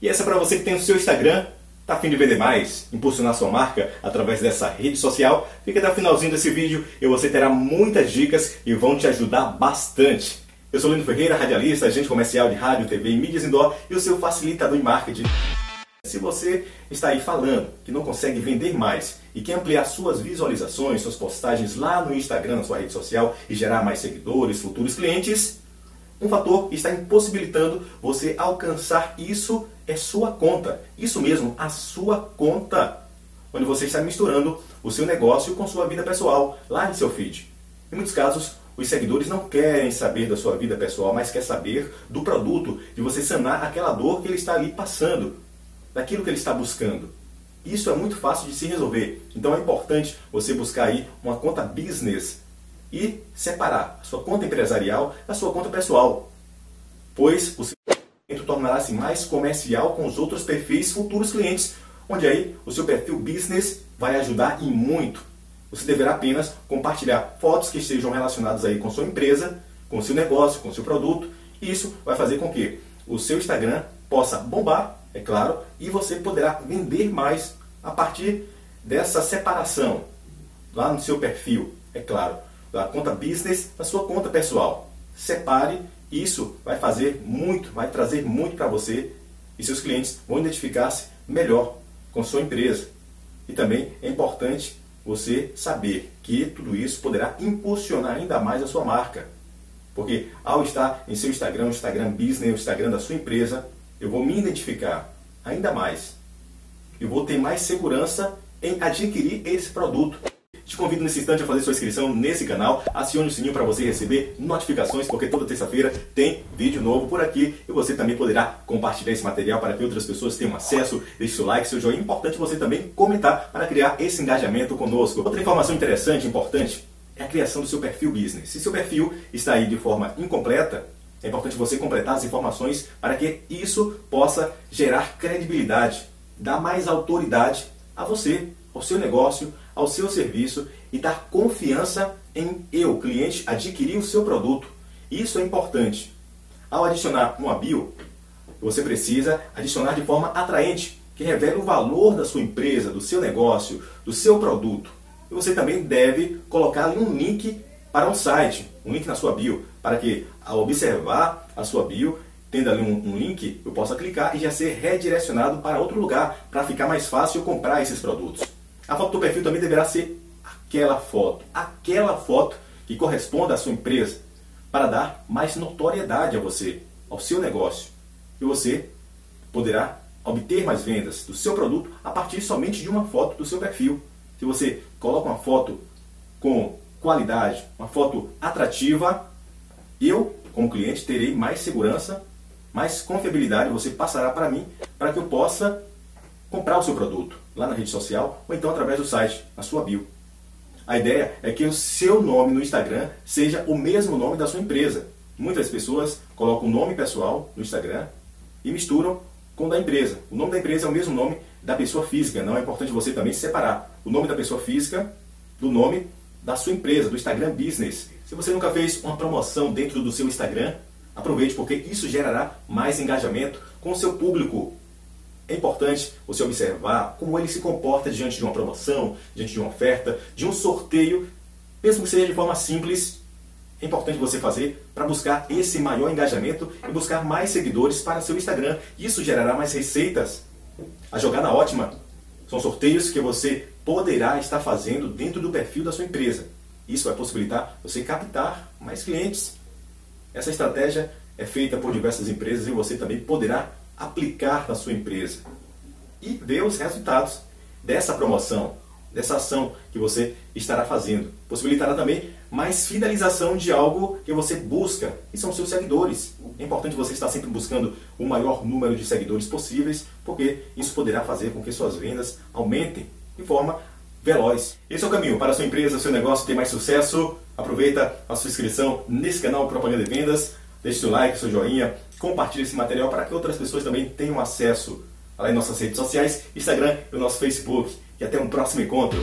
E essa é para você que tem o seu Instagram, tá afim de vender mais, impulsionar sua marca através dessa rede social? Fica até o finalzinho desse vídeo e você terá muitas dicas e vão te ajudar bastante. Eu sou Lino Ferreira, radialista, agente comercial de rádio, TV e mídias indoor e o seu facilitador em marketing. Se você está aí falando que não consegue vender mais e quer ampliar suas visualizações, suas postagens lá no Instagram, na sua rede social e gerar mais seguidores, futuros clientes, um fator que está impossibilitando você alcançar isso é sua conta. Isso mesmo, a sua conta. Onde você está misturando o seu negócio com sua vida pessoal, lá em seu feed. Em muitos casos, os seguidores não querem saber da sua vida pessoal, mas quer saber do produto, de você sanar aquela dor que ele está ali passando, daquilo que ele está buscando. Isso é muito fácil de se resolver. Então é importante você buscar aí uma conta business e separar a sua conta empresarial da sua conta pessoal, pois o seu tornará-se mais comercial com os outros perfis futuros clientes, onde aí o seu perfil business vai ajudar e muito. Você deverá apenas compartilhar fotos que estejam relacionadas aí com sua empresa, com seu negócio, com seu produto, e isso vai fazer com que o seu Instagram possa bombar, é claro, e você poderá vender mais a partir dessa separação lá no seu perfil, é claro da conta business para sua conta pessoal. Separe, isso vai fazer muito, vai trazer muito para você e seus clientes vão identificar-se melhor com sua empresa. E também é importante você saber que tudo isso poderá impulsionar ainda mais a sua marca. Porque ao estar em seu Instagram, o Instagram Business, o Instagram da sua empresa, eu vou me identificar ainda mais. Eu vou ter mais segurança em adquirir esse produto. Te convido nesse instante a fazer sua inscrição nesse canal, acione o sininho para você receber notificações, porque toda terça-feira tem vídeo novo por aqui e você também poderá compartilhar esse material para que outras pessoas tenham acesso. Deixe seu like, seu joinha. É importante você também comentar para criar esse engajamento conosco. Outra informação interessante, importante, é a criação do seu perfil business. Se seu perfil está aí de forma incompleta, é importante você completar as informações para que isso possa gerar credibilidade, dar mais autoridade a você, ao seu negócio, ao seu serviço e dar confiança em eu, cliente, adquirir o seu produto. Isso é importante. Ao adicionar uma bio, você precisa adicionar de forma atraente, que revele o valor da sua empresa, do seu negócio, do seu produto. E você também deve colocar um link para um site, um link na sua bio, para que ao observar a sua bio, tendo ali um, um link, eu possa clicar e já ser redirecionado para outro lugar, para ficar mais fácil comprar esses produtos. A foto do perfil também deverá ser aquela foto, aquela foto que corresponda à sua empresa, para dar mais notoriedade a você, ao seu negócio. E você poderá obter mais vendas do seu produto a partir somente de uma foto do seu perfil. Se você coloca uma foto com qualidade, uma foto atrativa, eu, como cliente, terei mais segurança, mais confiabilidade, você passará para mim para que eu possa comprar o seu produto lá na rede social ou então através do site, na sua bio. A ideia é que o seu nome no Instagram seja o mesmo nome da sua empresa. Muitas pessoas colocam o nome pessoal no Instagram e misturam com o da empresa. O nome da empresa é o mesmo nome da pessoa física, não é importante você também separar o nome da pessoa física do nome da sua empresa, do Instagram Business. Se você nunca fez uma promoção dentro do seu Instagram, aproveite porque isso gerará mais engajamento com o seu público é importante você observar como ele se comporta diante de uma promoção, diante de uma oferta, de um sorteio, mesmo que seja de forma simples. É importante você fazer para buscar esse maior engajamento e buscar mais seguidores para seu Instagram. Isso gerará mais receitas. A jogada ótima são sorteios que você poderá estar fazendo dentro do perfil da sua empresa. Isso vai possibilitar você captar mais clientes. Essa estratégia é feita por diversas empresas e você também poderá aplicar na sua empresa e ver os resultados dessa promoção, dessa ação que você estará fazendo. Possibilitará também mais fidelização de algo que você busca, e são seus seguidores. É importante você estar sempre buscando o maior número de seguidores possíveis, porque isso poderá fazer com que suas vendas aumentem de forma veloz. Esse é o caminho para a sua empresa, seu negócio ter mais sucesso. Aproveita a sua inscrição nesse canal Propaganda de Vendas, deixe seu like, seu joinha, compartilhe esse material para que outras pessoas também tenham acesso lá em nossas redes sociais, Instagram e o nosso Facebook. E até um próximo encontro.